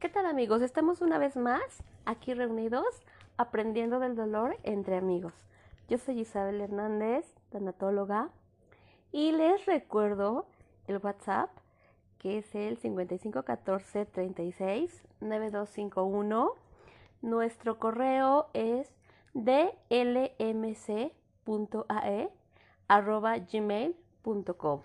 ¿Qué tal amigos? Estamos una vez más aquí reunidos aprendiendo del dolor entre amigos. Yo soy Isabel Hernández, tanatóloga, y les recuerdo el WhatsApp que es el 5514 36 9251. Nuestro correo es dlmc.ae arroba gmail.com.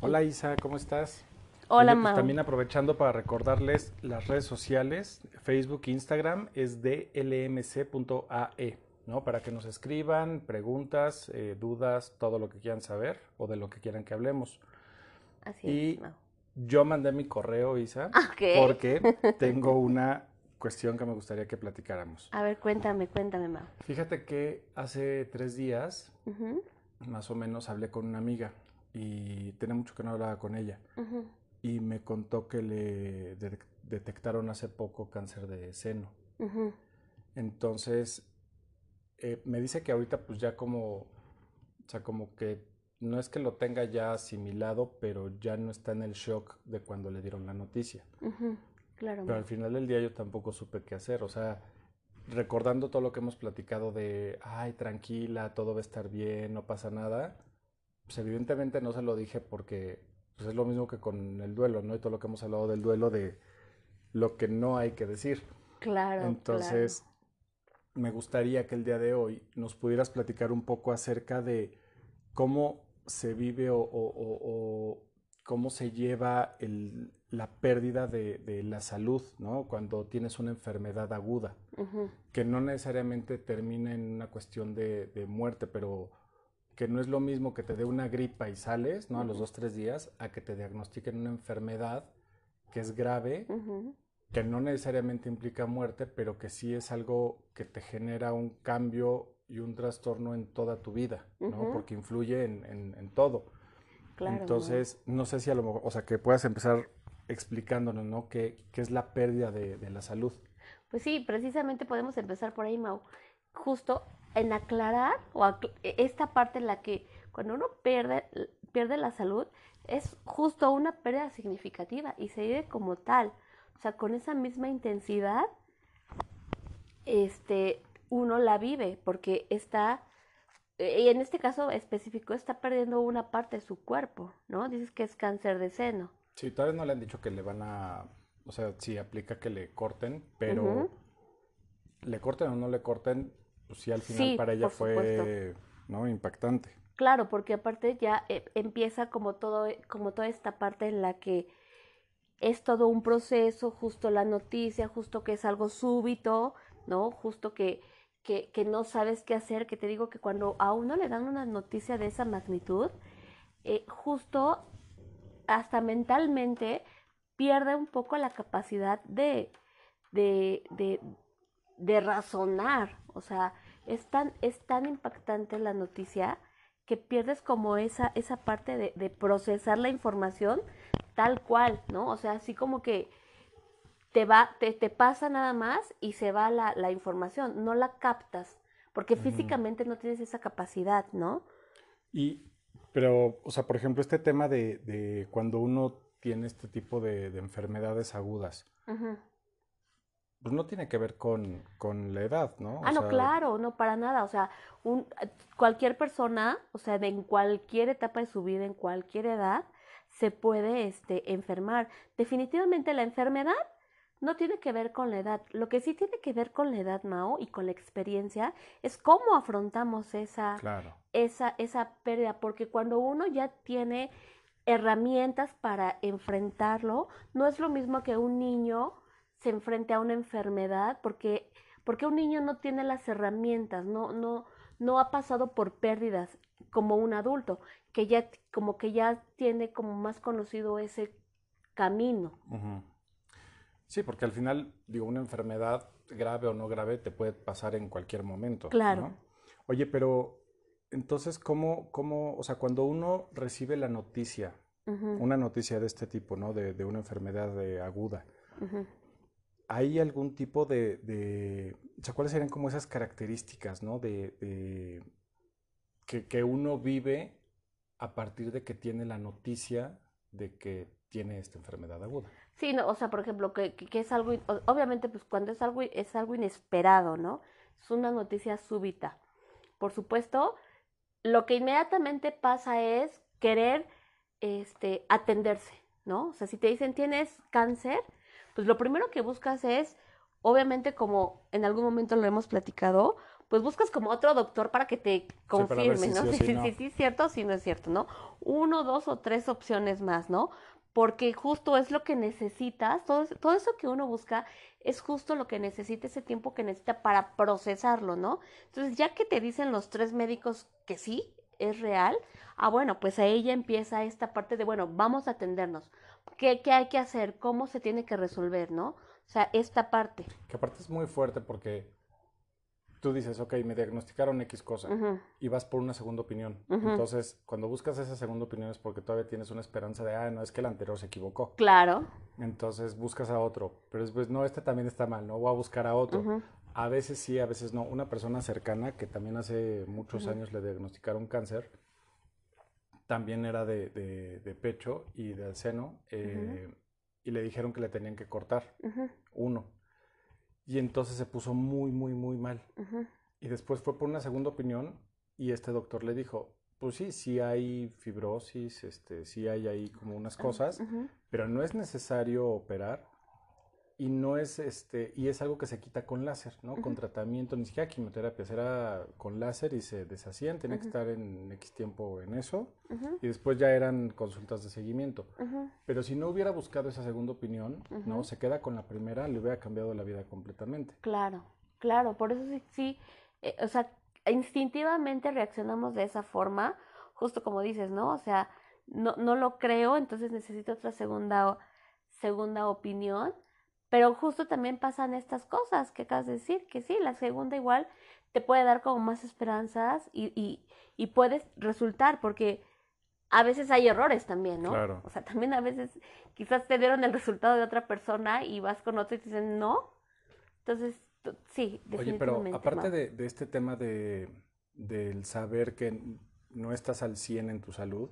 Hola Isa, ¿cómo estás? Hola, pues, Mau. También aprovechando para recordarles las redes sociales, Facebook, Instagram, es de lmc.ae, ¿no? Para que nos escriban preguntas, eh, dudas, todo lo que quieran saber o de lo que quieran que hablemos. Así Y es. Mau. yo mandé mi correo, Isa, Ok. porque tengo una cuestión que me gustaría que platicáramos. A ver, cuéntame, cuéntame, Mau. Fíjate que hace tres días, más o menos, hablé con una amiga y tenía mucho que no hablaba con ella. ujú. Y me contó que le de- detectaron hace poco cáncer de seno. Entonces, eh, me dice que ahorita pues ya como, o sea, como que no es que lo tenga ya asimilado, pero ya no está en el shock de cuando le dieron la noticia. Claro. Pero al final del día yo tampoco supe qué hacer, o sea, recordando todo lo que hemos platicado de, ay, tranquila, todo va a estar bien, no pasa nada, pues evidentemente no se lo dije porque pues es lo mismo que con el duelo, ¿no? Y todo lo que hemos hablado del duelo de lo que no hay que decir. Claro, Entonces, me gustaría que el día de hoy nos pudieras platicar un poco acerca de cómo se vive o, o- o- o cómo se lleva el- la pérdida de, de la salud, ¿no? Cuando tienes una enfermedad aguda, que no necesariamente termina en una cuestión de, de muerte, pero que no es lo mismo que te dé una gripa y sales, ¿no? A los Ujú. dos, tres días, a que te diagnostiquen una enfermedad que es grave ujú, que no necesariamente implica muerte, pero que sí es algo que te genera un cambio y un trastorno en toda tu vida, ¿no? Ujú. Porque influye en, en- en todo. Claro. Entonces, no sé si a lo mejor, o sea, que puedas empezar explicándonos, ¿no? ¿Qué, qué es la pérdida de, de la salud? Pues sí, precisamente podemos empezar por ahí, Mau. Justo en aclarar o acl- esta parte en la que cuando uno pierde, pierde la salud es justo una pérdida significativa y se vive como tal. O sea, con esa misma intensidad, este, uno la vive porque está, eh, y en este caso específico, está perdiendo una parte de su cuerpo, ¿no? Dices que es cáncer de seno. Sí, todavía no le han dicho que le van a, o sea, sí aplica que le corten, pero le corten o no le corten, pues sí, al final Sí, para ella fue, supuesto. ¿no? Impactante. Claro, porque aparte ya eh, empieza como todo, como toda esta parte en la que es todo un proceso, justo la noticia, justo que es algo súbito, ¿no? Justo que, que, que no sabes qué hacer, que te digo que cuando a uno le dan una noticia de esa magnitud, eh, justo hasta mentalmente pierde un poco la capacidad de, de, de, de razonar. O sea, es tan, es tan impactante la noticia que pierdes como esa, esa parte de, de procesar la información tal cual, ¿no? O sea, así como que te va, te, te pasa nada más y se va la, la información, no la captas, porque físicamente no tienes esa capacidad, ¿no? Y, pero, o sea, por ejemplo, este tema de, de cuando uno tiene este tipo de, de enfermedades agudas, Ujú. Pues no tiene que ver con, con la edad, ¿no? O Ah, no, sea, claro, no para nada. O sea, un, cualquier persona, o sea, de en cualquier etapa de su vida, en cualquier edad, se puede este, enfermar. Definitivamente la enfermedad no tiene que ver con la edad. Lo que sí tiene que ver con la edad, Mao, y con la experiencia, es cómo afrontamos esa, Claro. esa, esa pérdida, porque cuando uno ya tiene herramientas para enfrentarlo, no es lo mismo que un niño se enfrente a una enfermedad, porque, porque un niño no tiene las herramientas, no, no, no ha pasado por pérdidas como un adulto, que ya, como que ya tiene como más conocido ese camino. Sí, porque al final, digo, una enfermedad grave o no grave te puede pasar en cualquier momento, Claro. ¿no? Oye, pero entonces, ¿cómo, cómo, o sea, cuando uno recibe la noticia, una noticia de este tipo, ¿no? De, de una enfermedad de aguda. ¿Hay algún tipo de, o sea, cuáles serían como esas características, ¿no? De, que, uno vive a partir de que tiene la noticia de que tiene esta enfermedad aguda. Sí, no, o sea, por ejemplo, que, que, es algo, obviamente, pues cuando es algo, es algo inesperado, ¿no? Es una noticia súbita. Por supuesto, lo que inmediatamente pasa es querer, este, atenderse, ¿no? O sea, si te dicen tienes cáncer, pues lo primero que buscas es, obviamente, como en algún momento lo hemos platicado, pues buscas como otro doctor para que te confirme, si ¿no? o Sí, si sí, no. sí, sí, es cierto, sí, no es cierto, ¿no? Uno, dos o tres opciones más, ¿no? Porque justo es lo que necesitas, todo, es- todo eso que uno busca es justo lo que necesita, ese tiempo que necesita para procesarlo, ¿no? Entonces, ya que te dicen los tres médicos que sí, es real, ah, bueno, pues ahí ya empieza esta parte de, bueno, vamos a atendernos. ¿Qué, qué hay que hacer? ¿Cómo se tiene que resolver, ¿no? O sea, esta parte. Que aparte es muy fuerte porque tú dices, ok, me diagnosticaron X cosa Ujú, y vas por una segunda opinión. Ujú. Entonces, cuando buscas esa segunda opinión es porque todavía tienes una esperanza de, ah, no, es que el anterior se equivocó. Claro. Entonces buscas a otro, pero después, no, este también está mal, no voy a buscar a otro. Ujú, A veces sí, a veces no. Una persona cercana que también hace muchos años le diagnosticaron cáncer, también era de, de- de pecho y del seno, eh, y le dijeron que le tenían que cortar uno. Y entonces se puso muy, muy, muy mal. Y después fue por una segunda opinión y este doctor le dijo, pues sí, sí hay fibrosis, este, sí hay ahí como unas cosas, ujú. pero no es necesario operar y no es este y es algo que se quita con láser, ¿no? Con tratamiento, ni siquiera quimioterapia, era con láser y se deshacían, tenía que estar en X tiempo en eso y después ya eran consultas de seguimiento. Pero si no hubiera buscado esa segunda opinión, ¿no? Se queda con la primera, le hubiera cambiado la vida completamente. Claro, claro, por eso sí, sí, eh, o sea, instintivamente reaccionamos de esa forma, justo como dices, ¿no? O sea, no, no lo creo, entonces necesito otra segunda, segunda opinión, pero justo también pasan estas cosas que acabas de decir, que sí, la segunda igual te puede dar como más esperanzas y, y, y puedes resultar, porque a veces hay errores también, ¿no? Claro. O sea, también a veces quizás te dieron el resultado de otra persona y vas con otro y te dicen no. Entonces, sí, Oye, pero definitivamente. aparte de, de este tema de, del saber que no estás al 100 en tu salud,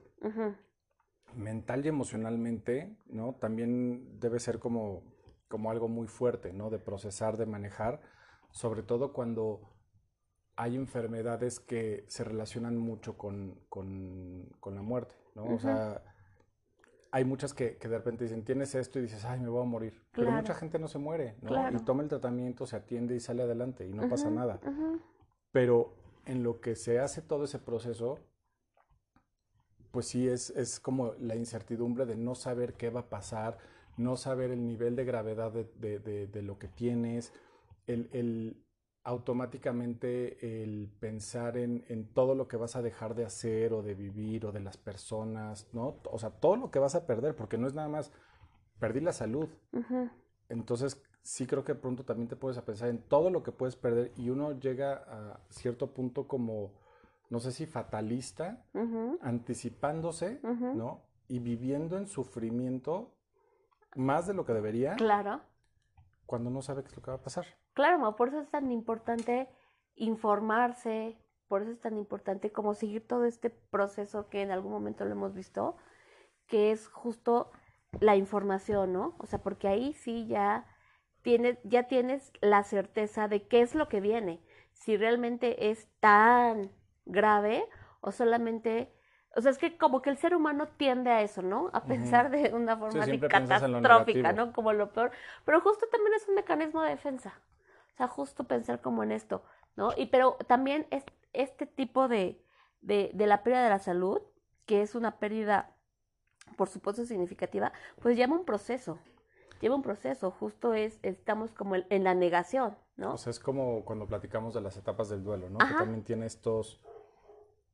mental y emocionalmente, ¿no? También debe ser como, como algo muy fuerte, ¿no? De procesar, de manejar, sobre todo cuando hay enfermedades que se relacionan mucho con, con- con la muerte, ¿no? O Ujú. sea, hay muchas que, que de repente dicen, tienes esto y dices, ay, me voy a morir. Pero Claro. mucha gente no se muere, ¿no? Claro. Y toma el tratamiento, se atiende y sale adelante y no pasa ujú, nada. ujú. Pero en lo que se hace todo ese proceso, pues sí es, es como la incertidumbre de no saber qué va a pasar, no saber el nivel de gravedad de, de- de- de lo que tienes, el, el automáticamente el pensar en, en todo lo que vas a dejar de hacer o de vivir o de las personas, ¿no? O sea, todo lo que vas a perder, porque no es nada más, perdí la salud, entonces, sí creo que pronto también te puedes a pensar en todo lo que puedes perder y uno llega a cierto punto como, no sé si fatalista, anticipándose. ¿no? Y viviendo en sufrimiento más de lo que debería Claro, cuando no sabe qué es lo que va a pasar. claro, Mau, por eso es tan importante informarse, por eso es tan importante como seguir todo este proceso que en algún momento lo hemos visto, que es justo la información, ¿no? O sea, porque ahí sí ya tienes, ya tienes la certeza de qué es lo que viene, si realmente es tan grave o solamente, o sea, es que como que el ser humano tiende a eso, ¿no? A pensar de una forma lo catastrófica. ¿no? Como lo peor, pero justo también es un mecanismo de defensa, o sea, justo pensar como en esto, ¿no? Y pero también es este tipo de, de, de la pérdida de la salud, que es una pérdida, por supuesto, significativa, pues lleva un proceso, lleva un proceso, justo es, estamos como en, la negación, ¿no? O sea, es como cuando platicamos de las etapas del duelo, ¿no? Que también tiene estos,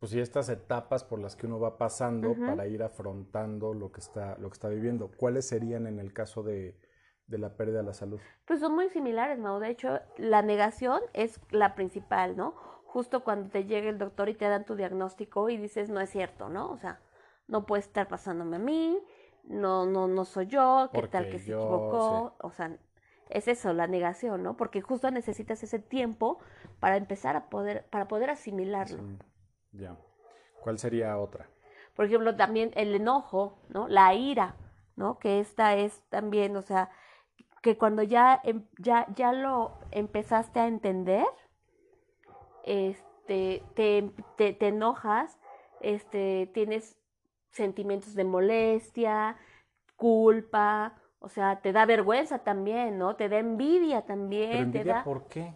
pues sí, estas etapas por las que uno va pasando para ir afrontando lo que está, lo que está viviendo. ¿Cuáles serían en el caso de, de la pérdida de la salud? Pues son muy similares, Mau. De hecho, la negación es la principal, ¿no? Justo cuando te llega el doctor y te dan tu diagnóstico y dices, no es cierto, ¿no? O sea, no puede estar pasándome a mí, no, no, no soy yo, qué tal que se yo, equivocó. O sea, es eso, la negación, ¿no? Porque justo necesitas ese tiempo para empezar a poder, para poder asimilarlo. Sí, Ya. ¿Cuál sería otra? Por ejemplo, también el enojo, ¿no? La ira, ¿no? Que esta es también, o sea, que cuando ya, em, ya, ya lo empezaste a entender, este, te, te, te enojas, este, tienes sentimientos de molestia, culpa, o sea, te da vergüenza también, ¿no? Te da envidia también. ¿Pero te envidia da, por qué?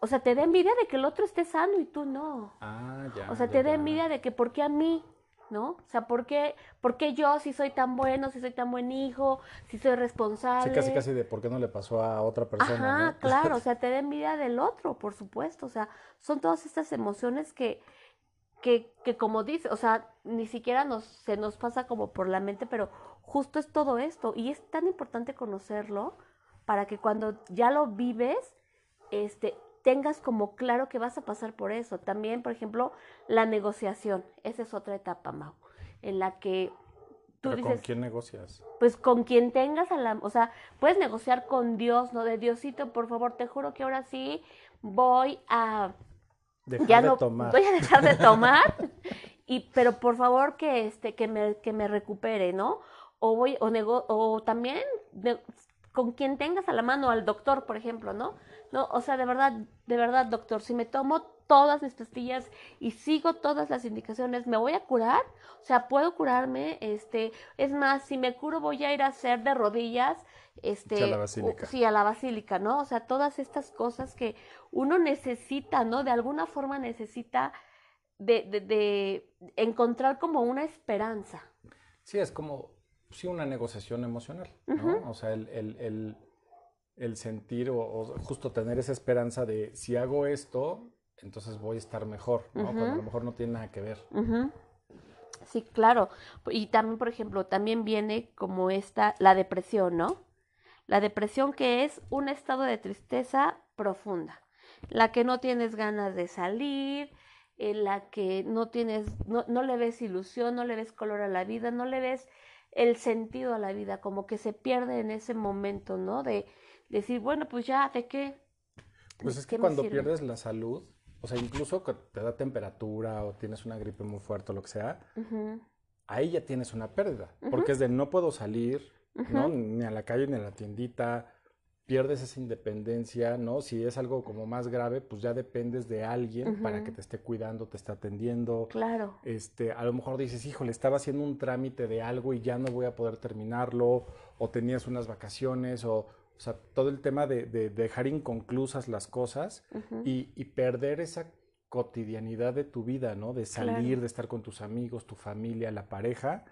O sea, te da envidia de que el otro esté sano y tú no. Ah, ya. O sea, ya, te da envidia de que por qué a mí, ¿no? O sea, ¿por qué, por qué yo si soy tan bueno, si soy tan buen hijo, si soy responsable? Sí, casi, casi de por qué no le pasó a otra persona, Ajá, ¿no? claro, o sea, te da envidia del otro, por supuesto. O sea, son todas estas emociones que, que, que como dice, o sea, ni siquiera nos, se nos pasa como por la mente, pero justo es todo esto. Y es tan importante conocerlo para que cuando ya lo vives, este, tengas como claro que vas a pasar por eso. También, por ejemplo, la negociación. Esa es otra etapa, Mau, en la que tú ¿Pero dices, con quién negocias? pues con quien tengas a la, o sea, puedes negociar con Dios, ¿no? De Diosito, por favor, te juro que ahora sí voy a Dejar ya de no tomar. voy a dejar de tomar y pero por favor que este que me que me recupere, ¿no? O voy o nego, o también de- con quien tengas a la mano al doctor, por ejemplo, ¿no? No, o sea, de verdad, de verdad, doctor, si me tomo todas mis pastillas y sigo todas las indicaciones, ¿me voy a curar? O sea, ¿puedo curarme? Este, es más, si me curo voy a ir a hacer de rodillas, este, a la basílica. sí, a la basílica, ¿no? O sea, todas estas cosas que uno necesita, ¿no? De alguna forma necesita de, de, de encontrar como una esperanza. Sí, es como, sí, una negociación emocional, ¿no? O sea, el, el, el, el sentir o, o justo tener esa esperanza de si hago esto, entonces voy a estar mejor, ¿no? Cuando a lo mejor no tiene nada que ver. Sí, claro. Y también, por ejemplo, también viene como esta, la depresión, ¿no? La depresión que es un estado de tristeza profunda, la que no tienes ganas de salir, en la que no tienes, no, no le ves ilusión, no le ves color a la vida, no le ves el sentido a la vida, como que se pierde en ese momento, ¿no? De decir, bueno, pues ya, ¿de qué? Pues es ¿Qué que cuando pierdes la salud, o sea, incluso que te da temperatura o tienes una gripe muy fuerte o lo que sea, ahí ya tienes una pérdida, porque es de no puedo salir, ¿no? Ni a la calle ni a la tiendita, pierdes esa independencia, ¿no? Si es algo como más grave, pues ya dependes de alguien para que te esté cuidando, te esté atendiendo. Claro. Este, a lo mejor dices, híjole, estaba haciendo un trámite de algo y ya no voy a poder terminarlo, o tenías unas vacaciones, o, o sea, todo el tema de, de dejar inconclusas las cosas Ujú. y, y perder esa cotidianidad de tu vida, ¿no? De salir, Claro. de estar con tus amigos, tu familia, la pareja,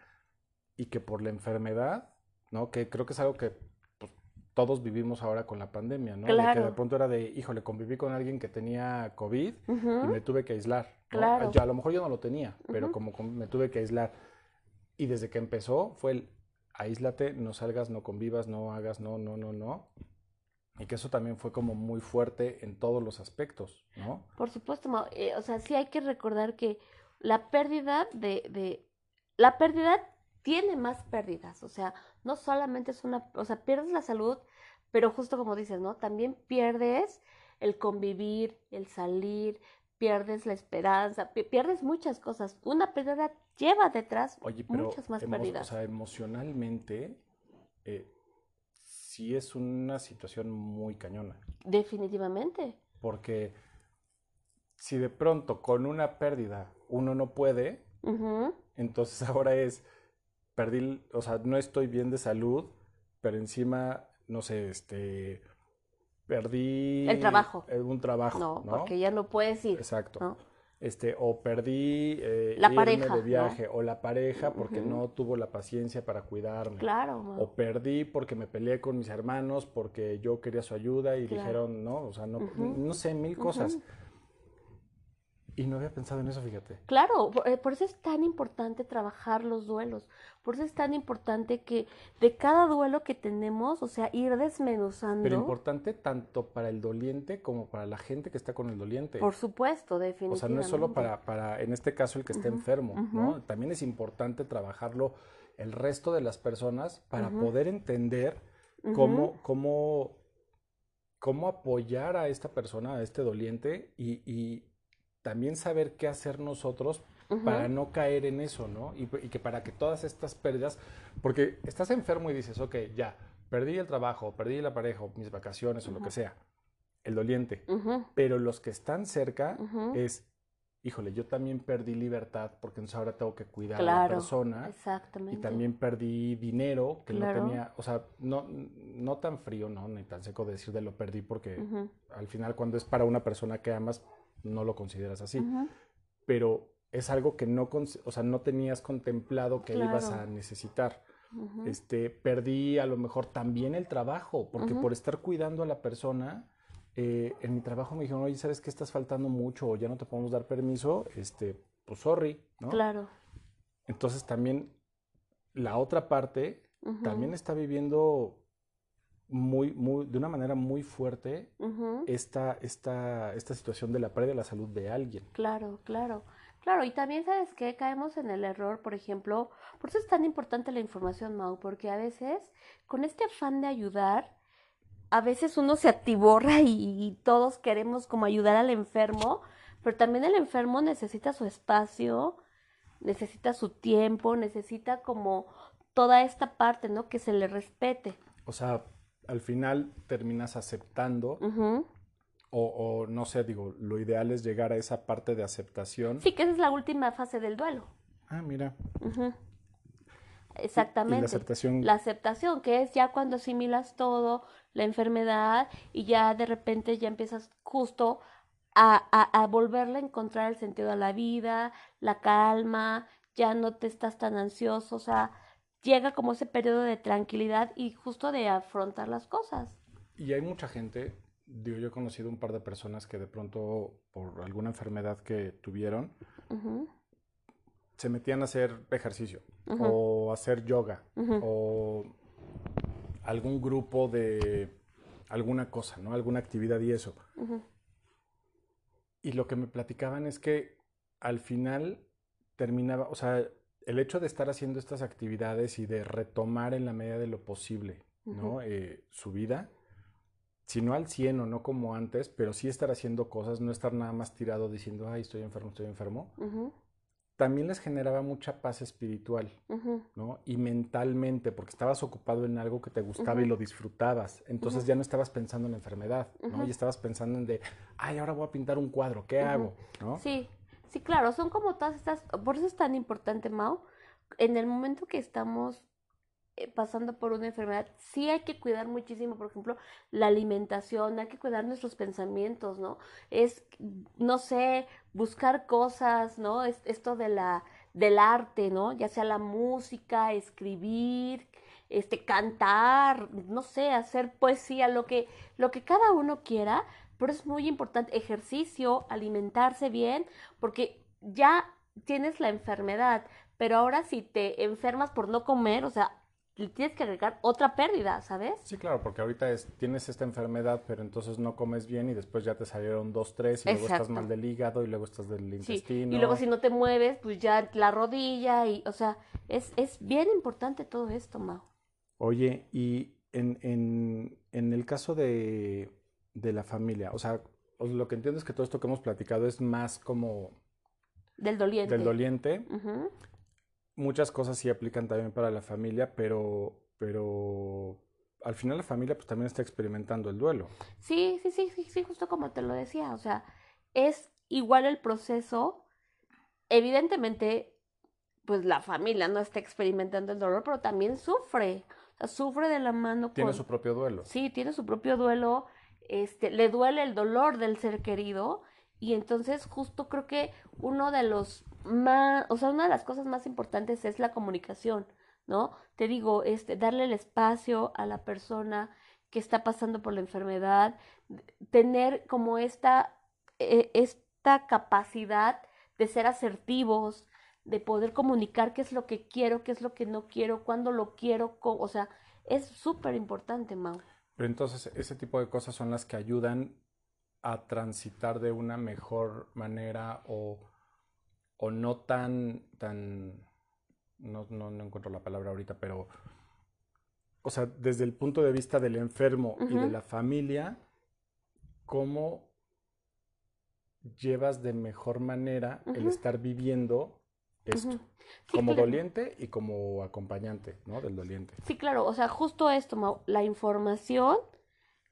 y que por la enfermedad, ¿no? Que creo que es algo que pues, todos vivimos ahora con la pandemia, ¿no? De que de Claro. pronto era de, híjole, conviví con alguien que tenía COVID y Ujú. me tuve que aislar, ¿no? Claro. Ya, a lo mejor yo no lo tenía, pero Ujú. como com- me tuve que aislar. Y desde que empezó fue el, aíslate, no salgas, no convivas, no hagas, no, no, no, no. Y que eso también fue como muy fuerte en todos los aspectos, ¿no? Por supuesto. Eh, o sea, sí hay que recordar que la pérdida de, de, la pérdida tiene más pérdidas, o sea, no solamente es una, o sea, pierdes la salud, pero justo como dices, ¿no? También pierdes el convivir, el salir, pierdes la esperanza, pi- pierdes muchas cosas. Una pérdida lleva detrás Oye, pero muchas más pérdidas. o sea, emocionalmente eh, sí es una situación muy cañona, Definitivamente. porque si de pronto con una pérdida uno no puede, entonces ahora es, perdí, o sea, no estoy bien de salud, pero encima, no sé, este, perdí El trabajo. eh, un trabajo, No, ¿no? porque ya no puedes ir, Exacto. ¿no? Este, o perdí eh, La irme pareja, de ¿no? viaje, o la pareja porque no tuvo la paciencia para cuidarme. Claro. O perdí porque me peleé con mis hermanos porque yo quería su ayuda y Claro. dijeron, no, o sea, no, no sé, mil cosas. Y no había pensado en eso, fíjate. Claro, por, eh, por eso es tan importante trabajar los duelos, por eso es tan importante que de cada duelo que tenemos, o sea, ir desmenuzando, Pero importante tanto para el doliente como para la gente que está con el doliente. por supuesto, O definitivamente. sea, no es solo para, para, en este caso, el que esté Ujú, enfermo, ¿no? También es importante trabajarlo el resto de las personas para poder entender cómo, cómo, cómo apoyar a esta persona, a este doliente, y, y, también saber qué hacer nosotros para no caer en eso, ¿no? Y, que para que todas estas pérdidas, porque estás enfermo y dices, ok, ya, perdí el trabajo, perdí la pareja, mis vacaciones o lo que sea, el doliente, pero los que están cerca es, híjole, yo también perdí libertad porque entonces ahora tengo que cuidar a la persona. Exactamente. Y también perdí dinero que no tenía, o sea, no, no tan frío, no, ni tan seco decir de lo perdí porque al final cuando es para una persona que amas, no lo consideras así. Pero es algo que no, o sea, no tenías contemplado que ibas a necesitar. este, perdí a lo mejor también el trabajo, porque por estar cuidando a la persona, eh, en mi trabajo me dijeron, oye, ¿sabes que estás faltando mucho o ya no te podemos dar permiso? Este, pues sorry, ¿no? Claro. Entonces también la otra parte también está viviendo muy, muy, de una manera muy fuerte esta, esta, esta situación de la pérdida de la salud de alguien. Claro, claro. Claro, y también sabes que caemos en el error, por ejemplo, por eso es tan importante la información, Mau, porque a veces con este afán de ayudar, a veces uno se atiborra y, todos queremos como ayudar al enfermo, pero también el enfermo necesita su espacio, necesita su tiempo, necesita como toda esta parte, ¿no? Que se le respete. O sea, al final terminas aceptando o, no sé, digo, lo ideal es llegar a esa parte de aceptación. Sí, que esa es la última fase del duelo. Ah, mira. Exactamente. la aceptación. La aceptación, que es ya cuando asimilas todo, la enfermedad, y ya de repente ya empiezas justo a, a, a volverle a encontrar el sentido a la vida, la calma, ya no te estás tan ansioso, o sea, llega como ese periodo de tranquilidad y justo de afrontar las cosas. Y hay mucha gente digo, yo he conocido un par de personas que de pronto, por alguna enfermedad que tuvieron, se metían a hacer ejercicio o hacer yoga o algún grupo de alguna cosa, ¿no? Alguna actividad y eso. Y lo que me platicaban es que al final terminaba, o sea, el hecho de estar haciendo estas actividades y de retomar en la medida de lo posible, ¿no? Eh, su vida, si no al 100 o no como antes, pero sí estar haciendo cosas, no estar nada más tirado diciendo, ay, estoy enfermo, estoy enfermo, también les generaba mucha paz espiritual, ¿no? Y mentalmente, porque estabas ocupado en algo que te gustaba y lo disfrutabas, entonces ya no estabas pensando en la enfermedad, ¿no? Y estabas pensando en de, ay, ahora voy a pintar un cuadro, ¿qué hago? ¿no? Sí, sí, claro, son como todas estas, por eso es tan importante, Mao, en el momento que estamos eh, pasando por una enfermedad, sí hay que cuidar muchísimo, por ejemplo, la alimentación, hay que cuidar nuestros pensamientos, ¿no? Es, no sé, buscar cosas, ¿no? Es, esto de la, del arte, ¿no? Ya sea la música, escribir, este, cantar, no sé, hacer poesía, lo que, lo que cada uno quiera, pero es muy importante ejercicio, alimentarse bien, porque ya tienes la enfermedad, pero ahora si te enfermas por no comer, o sea, le tienes que agregar otra pérdida, ¿sabes? Sí, claro, porque ahorita es, tienes esta enfermedad, pero entonces no comes bien y después ya te salieron dos, tres y luego estás mal del hígado y luego estás del intestino. Y luego si no te mueves, pues ya la rodilla y, o sea, es, es bien importante todo esto, Mau. Oye, y en, en, en el caso de, de la familia, o sea, lo que entiendo es que todo esto que hemos platicado es más como... Del doliente. Del doliente muchas cosas sí aplican también para la familia, pero, pero al final la familia pues también está experimentando el duelo. Sí, sí, sí, sí, sí, justo como te lo decía, o sea, es igual el proceso. Evidentemente, pues la familia no está experimentando el dolor, pero también sufre, o sea, sufre de la mano. Tiene su propio duelo. Sí, tiene su propio duelo, este, le duele el dolor del ser querido y entonces justo creo que uno de los más, o sea, una de las cosas más importantes es la comunicación, ¿no? Te digo, este, darle el espacio a la persona que está pasando por la enfermedad, tener como esta, eh, esta capacidad de ser asertivos, de poder comunicar qué es lo que quiero, qué es lo que no quiero, cuándo lo quiero, o sea, es súper importante, Mau. Pero entonces ese tipo de cosas son las que ayudan a transitar de una mejor manera o o no tan, tan, no, no, encuentro la palabra ahorita, pero, o sea, desde el punto de vista del enfermo y de la familia, cómo llevas de mejor manera el estar viviendo esto, Ujú. Sí, como claro. doliente y como acompañante, ¿no? Del doliente. Sí, claro, o sea, justo esto, Mau, la información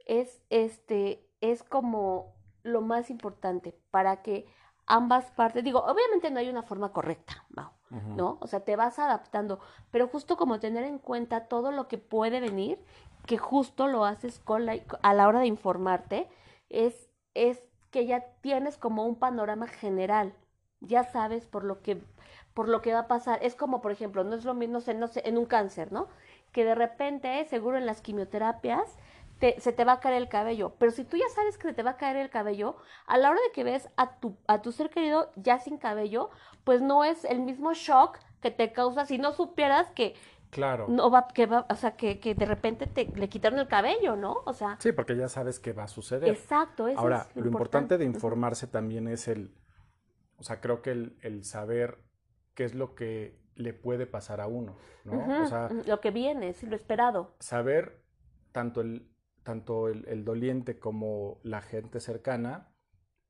es este es como lo más importante para que ambas partes, digo, obviamente no hay una forma correcta, Mau. ¿no? O sea, te vas adaptando, pero justo como tener en cuenta todo lo que puede venir, que justo lo haces con la, a la hora de informarte, es, es que ya tienes como un panorama general, ya sabes por lo que, por lo que va a pasar. Es como, por ejemplo, no es lo mismo, no sé, no sé, en un cáncer, ¿no? Que de repente, seguro en las quimioterapias, te- se te va a caer el cabello. Pero si tú ya sabes que se te va a caer el cabello, a la hora de que ves a tu, a tu ser querido ya sin cabello, pues no es el mismo shock que te causa si no supieras que Claro. no va, que va, o sea, que, que de repente te le quitaron el cabello, ¿no? O sea, Sí, porque ya sabes qué va a suceder. exacto, eso Ahora, es lo importante de Ujú. informarse también es el, o sea, creo que el, el saber qué es lo que le puede pasar a uno, ¿no? O sea, ujú, lo que viene, sí, lo esperado. saber tanto el, tanto el, el doliente como la gente cercana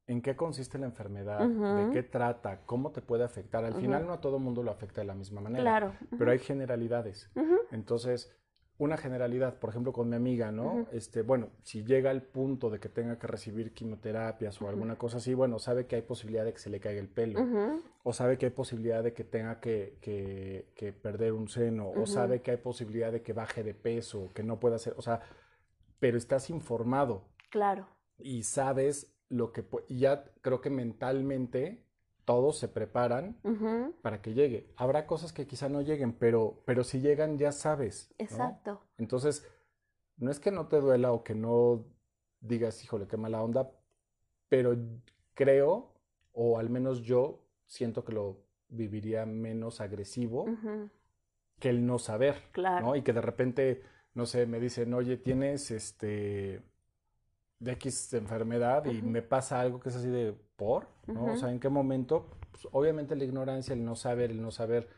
en qué consiste la enfermedad, de qué trata, cómo te puede afectar. Al final no a todo mundo lo afecta de la misma manera, Claro. pero hay generalidades. Entonces, una generalidad, por ejemplo, con mi amiga, ¿no? Este, bueno, si llega al punto de que tenga que recibir quimioterapias o alguna cosa así, bueno, sabe que hay posibilidad de que se le caiga el pelo, o sabe que hay posibilidad de que tenga que, que- que perder un seno, o sabe que hay posibilidad de que baje de peso, que no pueda hacer, o sea, pero estás informado. Claro. y sabes lo que, y ya creo que mentalmente todos se preparan para que llegue. Habrá cosas que quizá no lleguen, pero, pero si llegan ya sabes, ¿no? Exacto. Entonces, no es que no te duela o que no digas, híjole, qué mala onda, pero creo, o al menos yo siento que lo viviría menos agresivo que el no saber, Claro. ¿no? Y que de repente, no sé, me dicen, oye, tienes este de X enfermedad y me pasa algo que es así de por, ¿no? O sea, ¿en qué momento? Pues, obviamente la ignorancia, el no saber, el no saber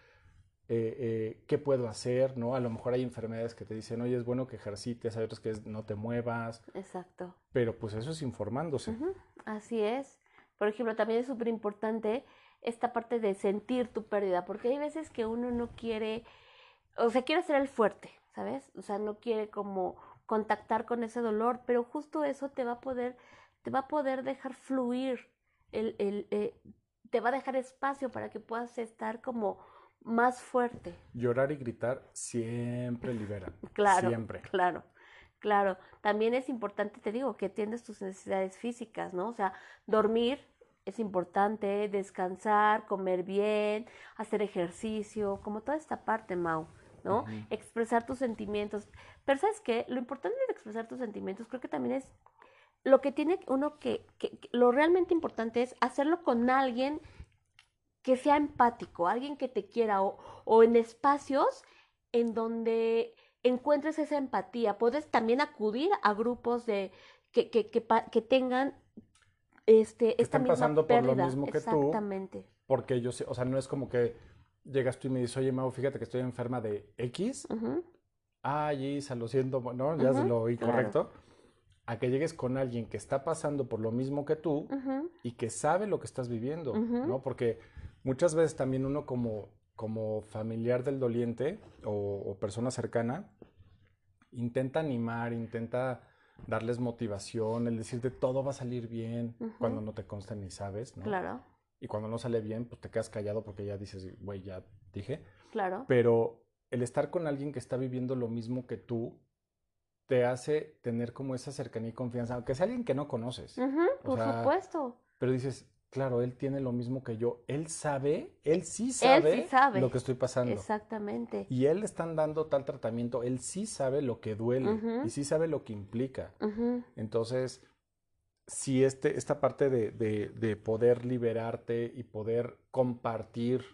eh, eh, qué puedo hacer, ¿no? A lo mejor hay enfermedades que te dicen, oye, es bueno que ejercites, hay otras que es no te muevas, Exacto. pero pues eso es informándose. Así es. Por ejemplo, también es súper importante esta parte de sentir tu pérdida, porque hay veces que uno no quiere, o sea, quiere ser el fuerte, ¿sabes? O sea, no quiere como contactar con ese dolor, pero justo eso te va a poder, te va a poder dejar fluir, el, el, eh, te va a dejar espacio para que puedas estar como más fuerte. Llorar y gritar siempre libera, Claro, siempre. claro, claro. También es importante, te digo, que atiendas tus necesidades físicas, ¿no? O sea, dormir es importante, descansar, comer bien, hacer ejercicio, como toda esta parte, Mau, ¿no? Expresar tus sentimientos. Pero ¿sabes qué? Lo importante de expresar tus sentimientos creo que también es lo que tiene uno que, que- que- lo realmente importante es hacerlo con alguien que sea empático, alguien que te quiera o, o en espacios en donde encuentres esa empatía. Puedes también acudir a grupos de que, que, que, tengan este, Que esta misma pasando por lo mismo que tú. Exactamente. Porque yo sé, o sea, no es como que llegas tú y me dices, oye, Mau, fíjate que estoy enferma de X. Ujú, Ay, Isa, lo siento, ¿no? Ya se Ujú, lo oí claro. correcto. A que llegues con alguien que está pasando por lo mismo que tú ujú, y que sabe lo que estás viviendo. ¿no? Porque muchas veces también uno como, como familiar del doliente o, o persona cercana intenta animar, intenta darles motivación, el decirte todo va a salir bien cuando no te consta ni sabes, ¿no? Claro, Y cuando no sale bien, pues te quedas callado porque ya dices, güey, ya dije. claro. Pero el estar con alguien que está viviendo lo mismo que tú te hace tener como esa cercanía y confianza, aunque sea alguien que no conoces. O por sea, supuesto. Pero dices, claro, él tiene lo mismo que yo. Él sabe, él sí Él sabe, sí sabe. lo que estoy pasando. Exactamente. Y él le están dando tal tratamiento, él sí sabe lo que duele Ujú. y sí sabe lo que implica. Ujú, Entonces, si este, esta parte de, de, de poder liberarte y poder compartir,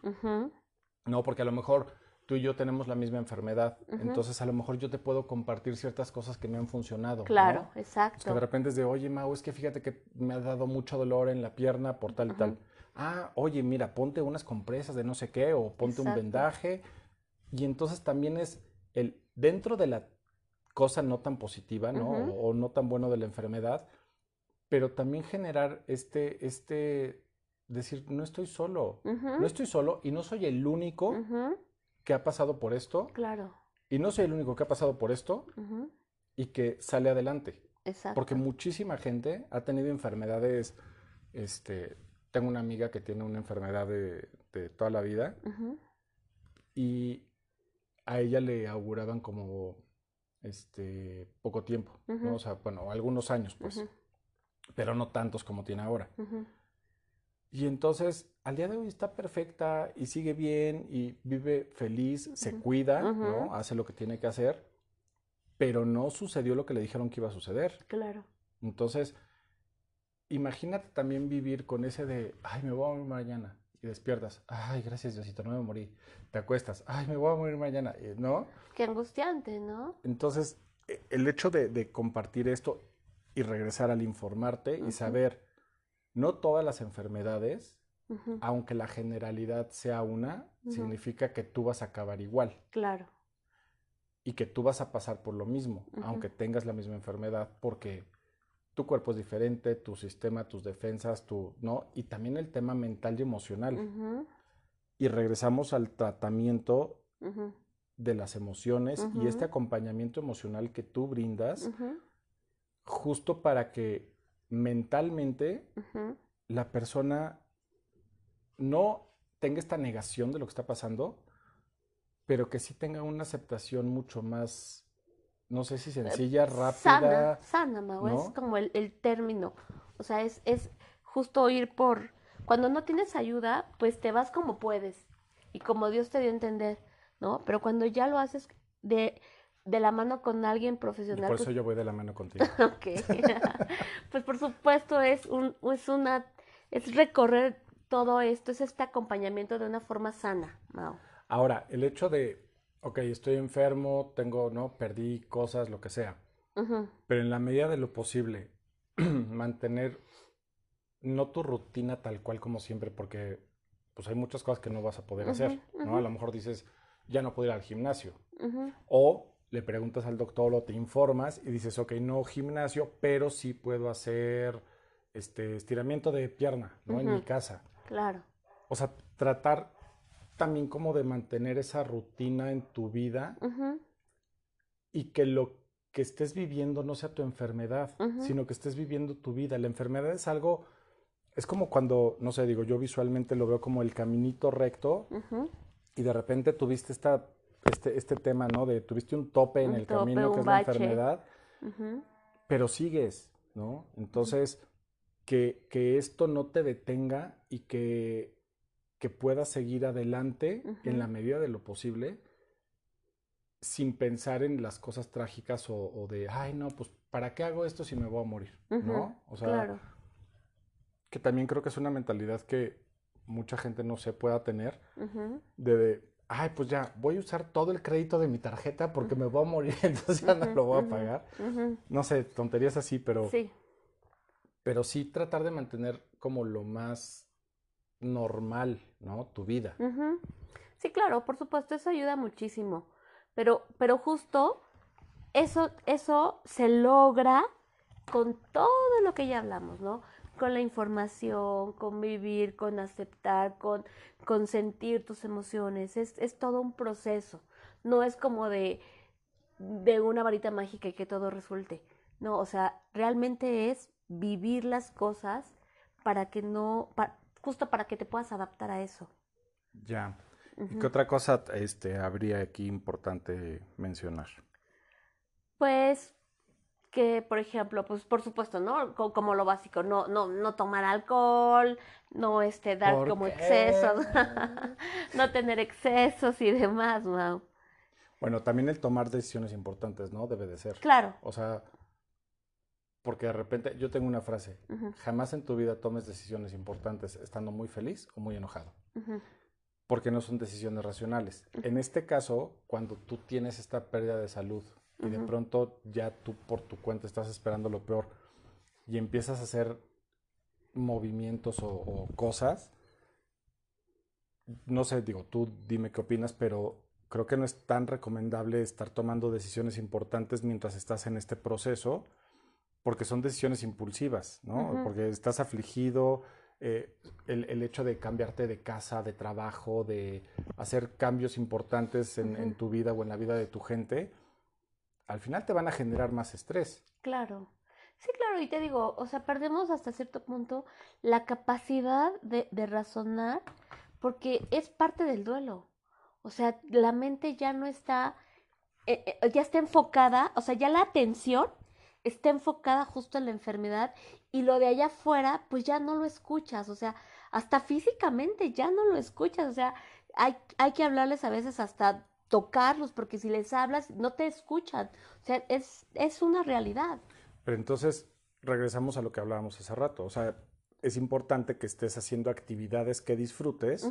no, porque a lo mejor tú y yo tenemos la misma enfermedad, entonces a lo mejor yo te puedo compartir ciertas cosas que me han funcionado. ¿no? Claro, Es que de exacto. repente es de, oye, Mau, es que fíjate que me ha dado mucho dolor en la pierna por tal y tal. Ah, oye, mira, ponte unas compresas de no sé qué o ponte un Exacto. vendaje. Y entonces también es el, dentro de la cosa no tan positiva, ¿no? O no tan bueno de la enfermedad, pero también generar este, este, decir, no estoy solo, no estoy solo y no soy el único que ha pasado por esto. Claro. Y no soy el único que ha pasado por esto y que sale adelante. Exacto. Porque muchísima gente ha tenido enfermedades, este, tengo una amiga que tiene una enfermedad de, toda la vida y a ella le auguraban como este poco tiempo, ¿no? O sea, bueno, algunos años, pues, pero no tantos como tiene ahora. Y entonces, al día de hoy está perfecta y sigue bien y vive feliz, se cuida, ¿no? Hace lo que tiene que hacer, pero no sucedió lo que le dijeron que iba a suceder. Claro. Entonces, imagínate también vivir con ese de, ay, me voy a morir mañana. Y despiertas, ay, gracias Diosito, no me morí. Te acuestas, ay, me voy a morir mañana, ¿no? Qué angustiante, ¿no? Entonces, e, el hecho de, compartir esto y regresar al informarte y saber no todas las enfermedades, aunque la generalidad sea una, significa que tú vas a acabar igual. Claro. Y que tú vas a pasar por lo mismo, aunque tengas la misma enfermedad, porque tu cuerpo es diferente, tu sistema, tus defensas, tu, ¿no? Y también el tema mental y emocional. Y regresamos al tratamiento de las emociones y este acompañamiento emocional que tú brindas, justo para que mentalmente la persona no tenga esta negación de lo que está pasando, pero que sí tenga una aceptación mucho más, no sé si sencilla, rápida. Sana, sana, Mau, es como el, el, término. O sea, es, es justo ir por... Cuando no tienes ayuda, pues te vas como puedes y como Dios te dio a entender, ¿no? Pero cuando ya lo haces de de la mano con alguien profesional. por eso pues yo voy de la mano contigo. ok. pues por supuesto es un, es una, es recorrer todo esto, es este acompañamiento de una forma sana, Mao. Ahora, el hecho de, ok, estoy enfermo, tengo, ¿no? Perdí cosas, lo que sea. Pero en la medida de lo posible, mantener no tu rutina tal cual como siempre, porque pues hay muchas cosas que no vas a poder hacer, ¿no? A lo mejor dices, ya no puedo ir al gimnasio. O le preguntas al doctor o te informas y dices, ok, no gimnasio, pero sí puedo hacer este estiramiento de pierna, ¿no? En mi casa. Claro. O sea, tratar también como de mantener esa rutina en tu vida y que lo que estés viviendo no sea tu enfermedad, sino que estés viviendo tu vida. La enfermedad es algo, es como cuando, no sé, digo, yo visualmente lo veo como el caminito recto y de repente tuviste esta este, este tema, ¿no? De tuviste un tope en el camino, que es la enfermedad, pero sigues, ¿no? Entonces, que, que, esto no te detenga y que, que puedas seguir adelante en la medida de lo posible sin pensar en las cosas trágicas o, de, ay, no, pues, ¿para qué hago esto si me voy a morir? ¿No? O sea, que también creo que es una mentalidad que mucha gente no se pueda tener, de ay, pues ya, voy a usar todo el crédito de mi tarjeta porque me voy a morir, entonces ya no lo voy a pagar. No sé, tonterías así, pero... Sí. Pero sí tratar de mantener como lo más normal, ¿no? Tu vida. Sí, claro, por supuesto, eso ayuda muchísimo. Pero, pero justo eso, eso se logra con todo lo que ya hablamos, ¿no? Con la información, con vivir, con aceptar, con, sentir tus emociones. Es, es, todo un proceso. No es como de, de una varita mágica y que todo resulte. No, o sea, realmente es vivir las cosas para que no, justo para que te puedas adaptar a eso. Ya. ¿Y qué otra cosa este, habría aquí importante mencionar? Pues que, por ejemplo, pues por supuesto, ¿no? Como, lo básico, no, no, no tomar alcohol, no este, dar como excesos, no tener excesos y demás, wow. Bueno, también el tomar decisiones importantes, ¿no? Debe de ser. Claro. O sea, porque de repente, yo tengo una frase, jamás en tu vida tomes decisiones importantes estando muy feliz o muy enojado. Porque no son decisiones racionales. En este caso, cuando tú tienes esta pérdida de salud y de pronto ya tú por tu cuenta estás esperando lo peor y empiezas a hacer movimientos o, cosas, no sé, digo, tú dime qué opinas, pero creo que no es tan recomendable estar tomando decisiones importantes mientras estás en este proceso, porque son decisiones impulsivas, ¿no? Porque estás afligido, eh, el, el, hecho de cambiarte de casa, de trabajo, de hacer cambios importantes en, en, tu vida o en la vida de tu gente, al final te van a generar más estrés. Claro. Sí, claro, y te digo, o sea, perdemos hasta cierto punto la capacidad de, de razonar porque es parte del duelo. O sea, la mente ya no está, eh, eh, ya está enfocada, o sea, ya la atención está enfocada justo en la enfermedad y lo de allá afuera, pues ya no lo escuchas, o sea, hasta físicamente ya no lo escuchas, o sea, hay, hay que hablarles a veces hasta tocarlos, porque si les hablas, no te escuchan, o sea, es, es una realidad. Pero entonces, regresamos a lo que hablábamos hace rato, o sea, es importante que estés haciendo actividades que disfrutes,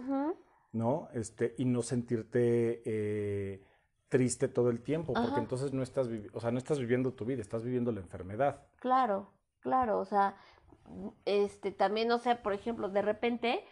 ¿no? Este, y no sentirte... Eh, triste todo el tiempo, porque entonces no estás, o sea, no estás viviendo tu vida, estás viviendo la enfermedad. Claro, claro, o sea, este, también, no sé, por ejemplo, de repente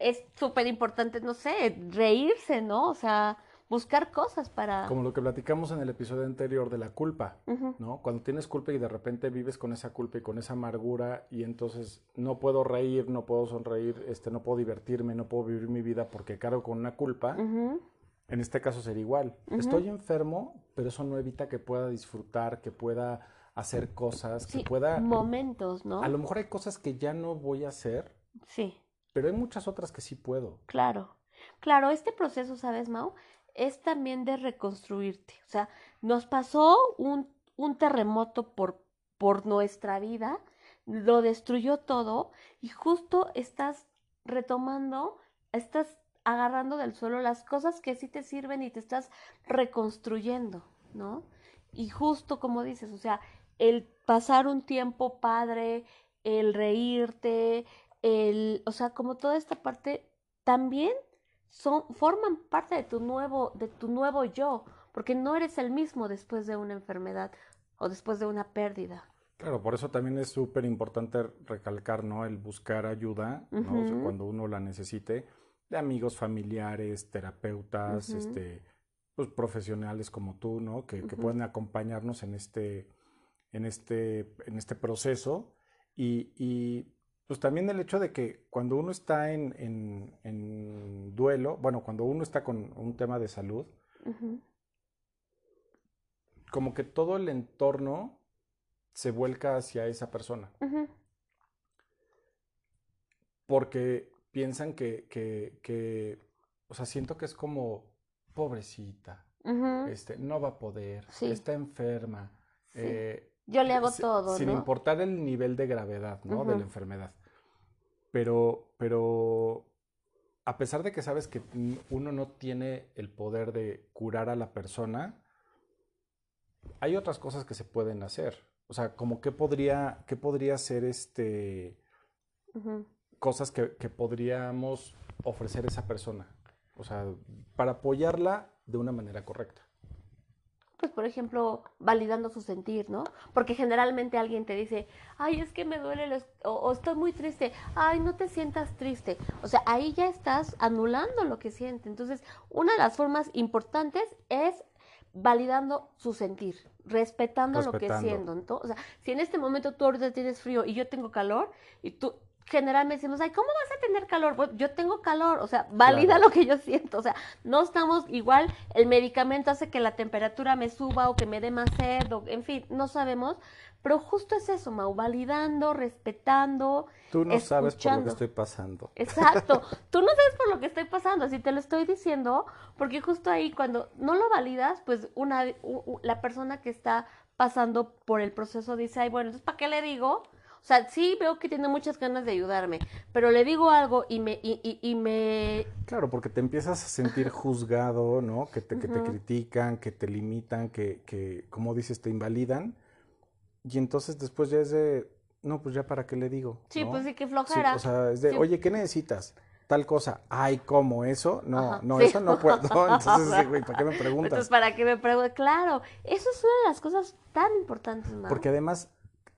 es súper importante, no sé, reírse, ¿no? O sea, buscar cosas para... Como lo que platicamos en el episodio anterior de la culpa, ¿no? Cuando tienes culpa y de repente vives con esa culpa y con esa amargura y entonces no puedo reír, no puedo sonreír, este, no puedo divertirme, no puedo vivir mi vida porque cargo con una culpa, en este caso sería igual. Estoy enfermo, pero eso no evita que pueda disfrutar, que pueda hacer cosas, que pueda... Momentos, ¿no? A lo mejor hay cosas que ya no voy a hacer. Sí. Pero hay muchas otras que sí puedo. Claro. Claro, este proceso, ¿sabes, Mau? Es también de reconstruirte. O sea, nos pasó un, un terremoto por, por nuestra vida, lo destruyó todo y justo estás retomando, estás agarrando del suelo las cosas que sí te sirven y te estás reconstruyendo, ¿no? Y justo como dices, o sea, el pasar un tiempo padre, el reírte, el, o sea, como toda esta parte también son forman parte de tu nuevo de tu nuevo yo, porque no eres el mismo después de una enfermedad o después de una pérdida. Claro, por eso también es súper importante recalcar, ¿no? El buscar ayuda, ¿no? cuando uno la necesite de amigos familiares, terapeutas, este, pues, profesionales como tú, ¿no? Que, pueden acompañarnos en este, en este, en este proceso. Y, y, pues también el hecho de que cuando uno está en, en, duelo, bueno, cuando uno está con un tema de salud, como que todo el entorno se vuelca hacia esa persona. Porque piensan que, que, que, o sea, siento que es como, pobrecita, este, no va a poder, está enferma. Eh, Yo le hago todo, Sin importar el nivel de gravedad, ¿no? De la enfermedad. Pero, pero, a pesar de que sabes que uno no tiene el poder de curar a la persona, hay otras cosas que se pueden hacer. O sea, como qué podría, qué podría ser este, cosas que, podríamos ofrecer a esa persona? O sea, para apoyarla de una manera correcta. Pues, por ejemplo, validando su sentir, ¿no? Porque generalmente alguien te dice, ay, es que me duele, o, estoy muy triste, ay, no te sientas triste. O sea, ahí ya estás anulando lo que siente. Entonces, una de las formas importantes es validando su sentir, respetando, lo que siento. O sea, si en este momento tú ahorita tienes frío y yo tengo calor, y tú, generalmente decimos, ay, ¿cómo vas a tener calor? Pues yo tengo calor, o sea, valida lo que yo siento, o sea, no estamos igual, el medicamento hace que la temperatura me suba o que me dé más sed, o, en fin, no sabemos, pero justo es eso, Mau, validando, respetando. Tú no sabes por lo que estoy pasando. Exacto, tú no sabes por lo que estoy pasando, así te lo estoy diciendo, porque justo ahí cuando no lo validas, pues una, la persona que está pasando por el proceso dice, ay, bueno, entonces, ¿para qué le digo? O sea, sí veo que tiene muchas ganas de ayudarme, pero le digo algo y me... Y, y, me... Claro, porque te empiezas a sentir juzgado, ¿no? Que te, que te critican, que te limitan, que, que, como dices, te invalidan. Y entonces después ya es de, no, pues ya para qué le digo. Sí, pues sí, que flojera. o sea, es de, oye, ¿qué necesitas? Tal cosa. Ay, ¿cómo? ¿Eso? No, no, eso no puedo. Entonces, güey, ¿para qué me preguntas? Entonces, ¿para qué me preguntas? Claro, eso es una de las cosas tan importantes, ¿no? Porque además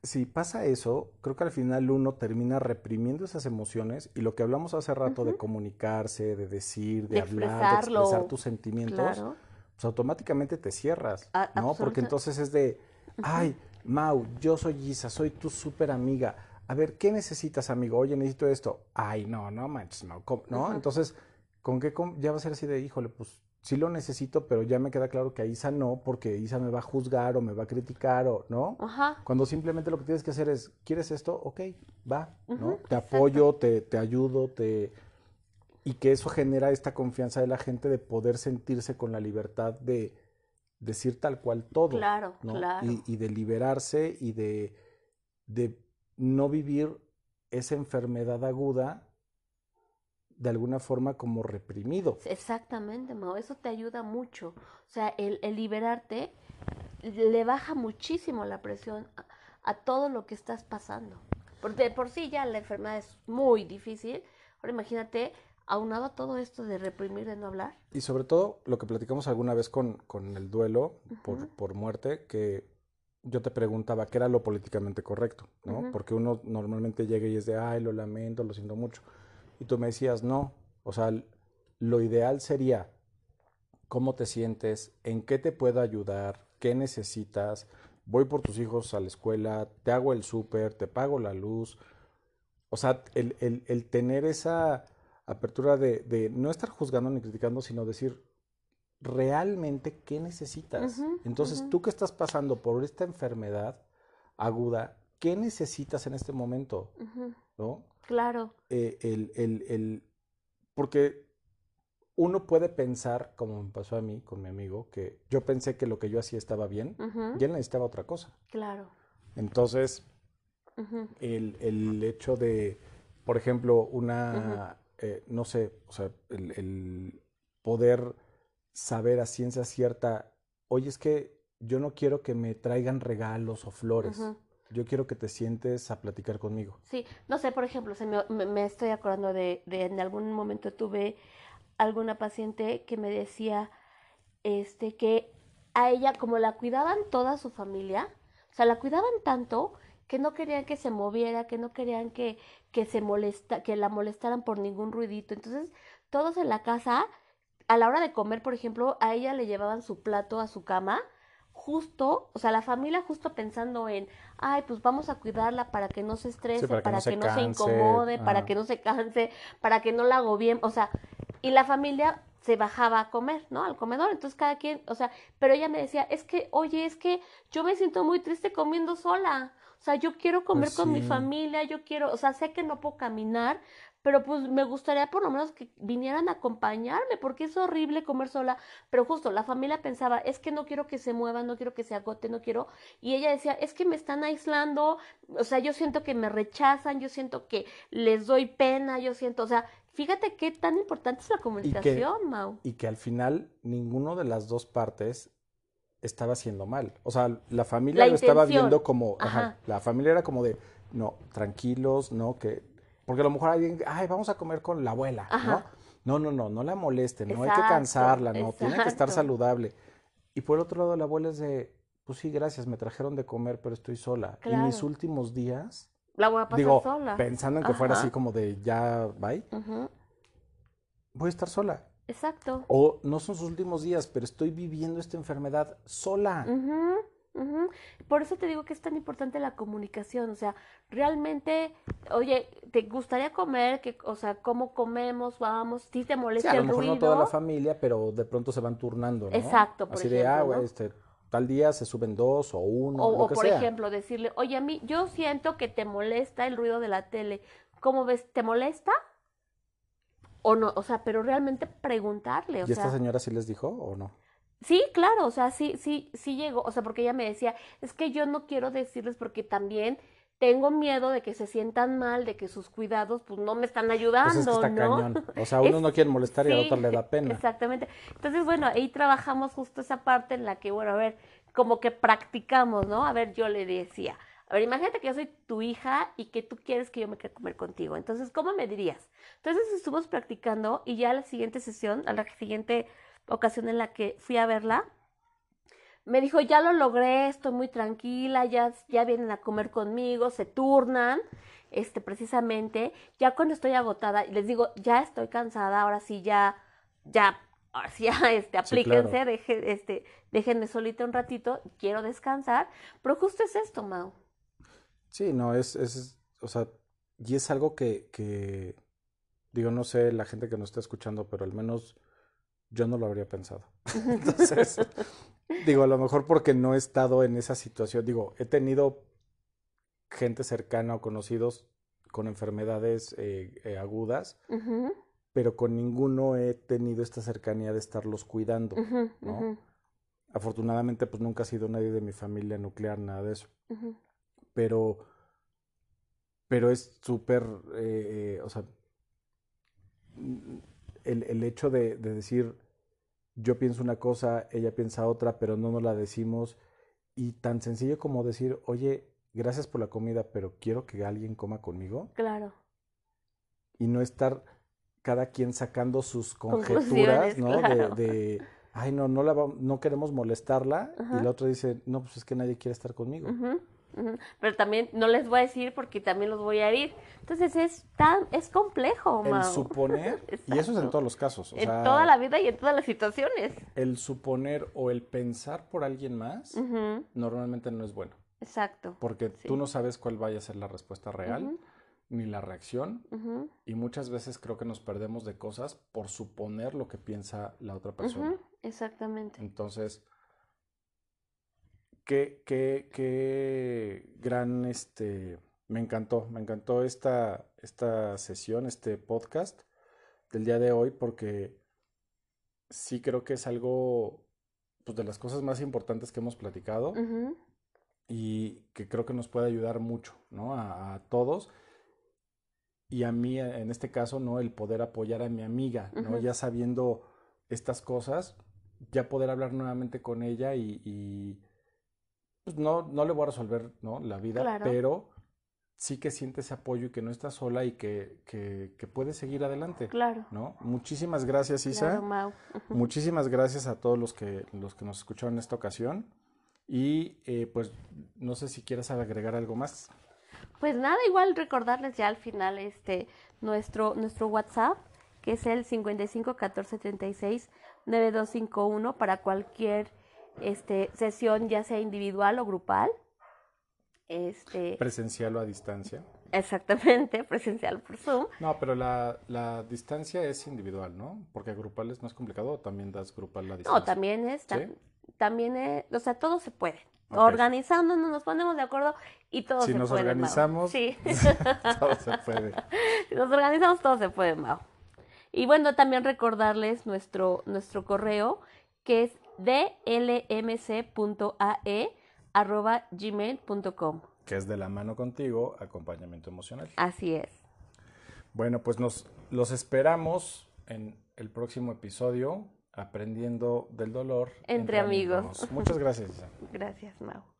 si pasa eso, creo que al final uno termina reprimiendo esas emociones y lo que hablamos hace rato de comunicarse, de decir, de, hablar, de expresar tus sentimientos, pues automáticamente te cierras, ¿no? Porque entonces es de, ay, Mau, yo soy Isa, soy tu súper amiga. A ver, ¿qué necesitas, amigo? Oye, necesito esto. Ay, no, no manches, no. ¿No? Entonces, ¿con qué com- ya va a ser así de, híjole, pues sí lo necesito, pero ya me queda claro que a Isa no, porque Isa me va a juzgar o me va a criticar o, ¿no? Ajá. Cuando simplemente lo que tienes que hacer es, ¿quieres esto? Ok, va, ¿no? Te apoyo, te, te ayudo, te... Y que eso genera esta confianza de la gente de poder sentirse con la libertad de decir tal cual todo, Claro, ¿no? claro. Y, y de liberarse y de, de no vivir esa enfermedad aguda de alguna forma como reprimido. Exactamente, Mao, eso te ayuda mucho. O sea, el, el liberarte le baja muchísimo la presión a, a todo lo que estás pasando. Porque de por sí ya la enfermedad es muy difícil. Ahora imagínate, aunado a todo esto de reprimir, de no hablar. Y sobre todo lo que platicamos alguna vez con, con el duelo por, muerte, que yo te preguntaba qué era lo políticamente correcto, ¿no? Porque uno normalmente llega y es de, ay, lo lamento, lo siento mucho. Y tú me decías, no, o sea, lo ideal sería cómo te sientes, en qué te puedo ayudar, qué necesitas, voy por tus hijos a la escuela, te hago el súper, te pago la luz. O sea, el, el- el tener esa apertura de, de no estar juzgando ni criticando, sino decir realmente qué necesitas. Entonces, tú que estás pasando por esta enfermedad aguda, ¿qué necesitas en este momento? ¿No? Claro. Eh, el, el- el- porque uno puede pensar, como me pasó a mí con mi amigo, que yo pensé que lo que yo hacía estaba bien Ujú, y él necesitaba otra cosa. Claro. Entonces, el, el hecho de, por ejemplo, una, eh, no sé, o sea, el, el poder saber a ciencia cierta, oye, es que yo no quiero que me traigan regalos o flores. Yo quiero que te sientes a platicar conmigo. Sí, no sé, por ejemplo, se me, estoy acordando de, de en algún momento tuve alguna paciente que me decía este que a ella como la cuidaban toda su familia, o sea, la cuidaban tanto que no querían que se moviera, que no querían que, que se molesta, que la molestaran por ningún ruidito. Entonces, todos en la casa, a la hora de comer, por ejemplo, a ella le llevaban su plato a su cama, justo, o sea, la familia justo pensando en, ay, pues vamos a cuidarla para que no se estrese, para que no se no incomode, para que no se canse, para que no la agobien, o sea, y la familia se bajaba a comer, ¿no? Al comedor, entonces cada quien, o sea, pero ella me decía, es que, oye, es que yo me siento muy triste comiendo sola, o sea, yo quiero comer Pues con mi familia, yo quiero, o sea, sé que no puedo caminar, pero pues me gustaría por lo menos que vinieran a acompañarme, porque es horrible comer sola, pero justo la familia pensaba, es que no quiero que se muevan, no quiero que se agote, no quiero, y ella decía, es que me están aislando, o sea, yo siento que me rechazan, yo siento que les doy pena, yo siento, o sea, fíjate qué tan importante es la comunicación, Mau. Y que al final ninguno de las dos partes estaba haciendo mal. O sea, la familia La lo estaba viendo como, ajá, Ajá. la familia era como de, no, tranquilos, no, que, porque a lo mejor alguien, ay, vamos a comer con la abuela, ¿no? Ajá. No, no, no, no la molesten, no hay que cansarla, no, tiene que estar saludable. Y por otro lado, la abuela es de, pues sí, gracias, me trajeron de comer, pero estoy sola. Y mis últimos días, La voy a pasar digo, sola. pensando en que fuera así como de, ya, bye, voy a estar sola. Exacto. O no son sus últimos días, pero estoy viviendo esta enfermedad sola. Ujú. Por eso te digo que es tan importante la comunicación, o sea, realmente, oye, ¿te gustaría comer? Que, o sea, ¿cómo comemos? Vamos, si te Sí, molesta a lo el mejor ruido. no toda la familia, pero de pronto se van turnando, ¿no? Exacto, por Así de, ah, ejemplo, ¿no? este, tal día se suben dos o uno, O, lo o que por sea. ejemplo, decirle, oye, a mí, yo siento que te molesta el ruido de la tele. ¿Cómo ves? ¿Te molesta? O no, o sea, pero realmente preguntarle, o ¿Y esta señora sí les dijo o no? Sí, claro, o sea, sí, sí, sí llegó, o sea, porque ella me decía, es que yo no quiero decirles porque también tengo miedo de que se sientan mal, de que sus cuidados, pues, no me están Pues ayudando, es que está ¿no? cañón. O sea, unos Es- no quieren molestar y al Sí, otro le da pena. Exactamente. Entonces, bueno, ahí trabajamos justo esa parte en la que, bueno, a ver, como que practicamos, ¿no? A ver, yo le decía, a ver, imagínate que yo soy tu hija y que tú quieres que yo me quede a comer contigo. Entonces, ¿cómo me dirías? Entonces estuvimos practicando y ya la siguiente sesión, a la siguiente ocasión en la que fui a verla, me dijo, ya lo logré, estoy muy tranquila, ya, ya vienen a comer conmigo, se turnan, este, precisamente, ya cuando estoy agotada, les digo, ya estoy cansada, ahora sí, ya, ya, así ya, este, aplíquense, deje, este, déjenme solita un ratito, quiero descansar, pero justo es esto, Mau. Sí, no, es, es, o sea, y es algo que, que, digo, no sé la gente que nos está escuchando, pero al menos yo no lo habría pensado. Entonces, digo, a lo mejor porque no he estado en esa situación, digo, he tenido gente cercana o conocidos con enfermedades eh, eh, agudas, pero con ninguno he tenido esta cercanía de estarlos cuidando, ¿no? Afortunadamente, pues nunca ha sido nadie de mi familia nuclear, nada de eso. Pero, pero es súper, eh, o sea, el, el hecho de, de, decir, yo pienso una cosa, ella piensa otra, pero no nos la decimos. Y tan sencillo como decir, oye, gracias por la comida, pero quiero que alguien coma conmigo. Claro. Y no estar cada quien sacando sus conjeturas, ¿no? De, de, ay, no, no, la no queremos molestarla. Y la otra dice, no, pues es que nadie quiere estar conmigo. Pero también no les voy a decir porque también los voy a herir. Entonces es tan, es complejo, El suponer, y eso es en todos los casos. en toda la vida y en todas las situaciones. El suponer o el pensar por alguien más normalmente no es bueno. Exacto. Porque tú no sabes cuál vaya a ser la respuesta real, ni la reacción, y muchas veces creo que nos perdemos de cosas por suponer lo que piensa la otra persona. Exactamente. Entonces, qué, qué, qué gran, este, me encantó, me encantó esta, esta sesión, este podcast del día de hoy, porque sí creo que es algo, pues, de las cosas más importantes que hemos platicado y que creo que nos puede ayudar mucho, ¿no? A, todos. Y a mí, en este caso, ¿no? El poder apoyar a mi amiga, ¿no? Ya sabiendo estas cosas, ya poder hablar nuevamente con ella y, pues no, no le voy a resolver, ¿no? La vida, pero sí que siente ese apoyo y que no está sola y que, que, que puede seguir adelante. Claro. ¿no? Muchísimas gracias, Isa. Muchísimas gracias a todos los que, los que nos escucharon en esta ocasión. Y eh, pues no sé si quieres agregar algo más. Pues nada, igual recordarles ya al final este nuestro nuestro WhatsApp que es el 55 14 36 9251 para cualquier este sesión ya sea individual o grupal. Este presencial o a distancia. Exactamente, presencial por Zoom. No, pero la, la distancia es individual, ¿no? Porque grupales no es complicado, también das grupal la distancia. No, también es, también, es, o sea, todo se puede. Organizándonos, nos ponemos de acuerdo y todo se puede. Si nos organizamos, sí. todo se puede. Si nos organizamos, todo se puede, Mau. Y bueno, también recordarles nuestro, nuestro correo, que es dlmc.ae.gmail.com. Que es de la mano contigo, acompañamiento emocional. Así es. Bueno, pues nos los esperamos en el próximo episodio aprendiendo del dolor entre, amigos. Muchas gracias. Gracias, Mau.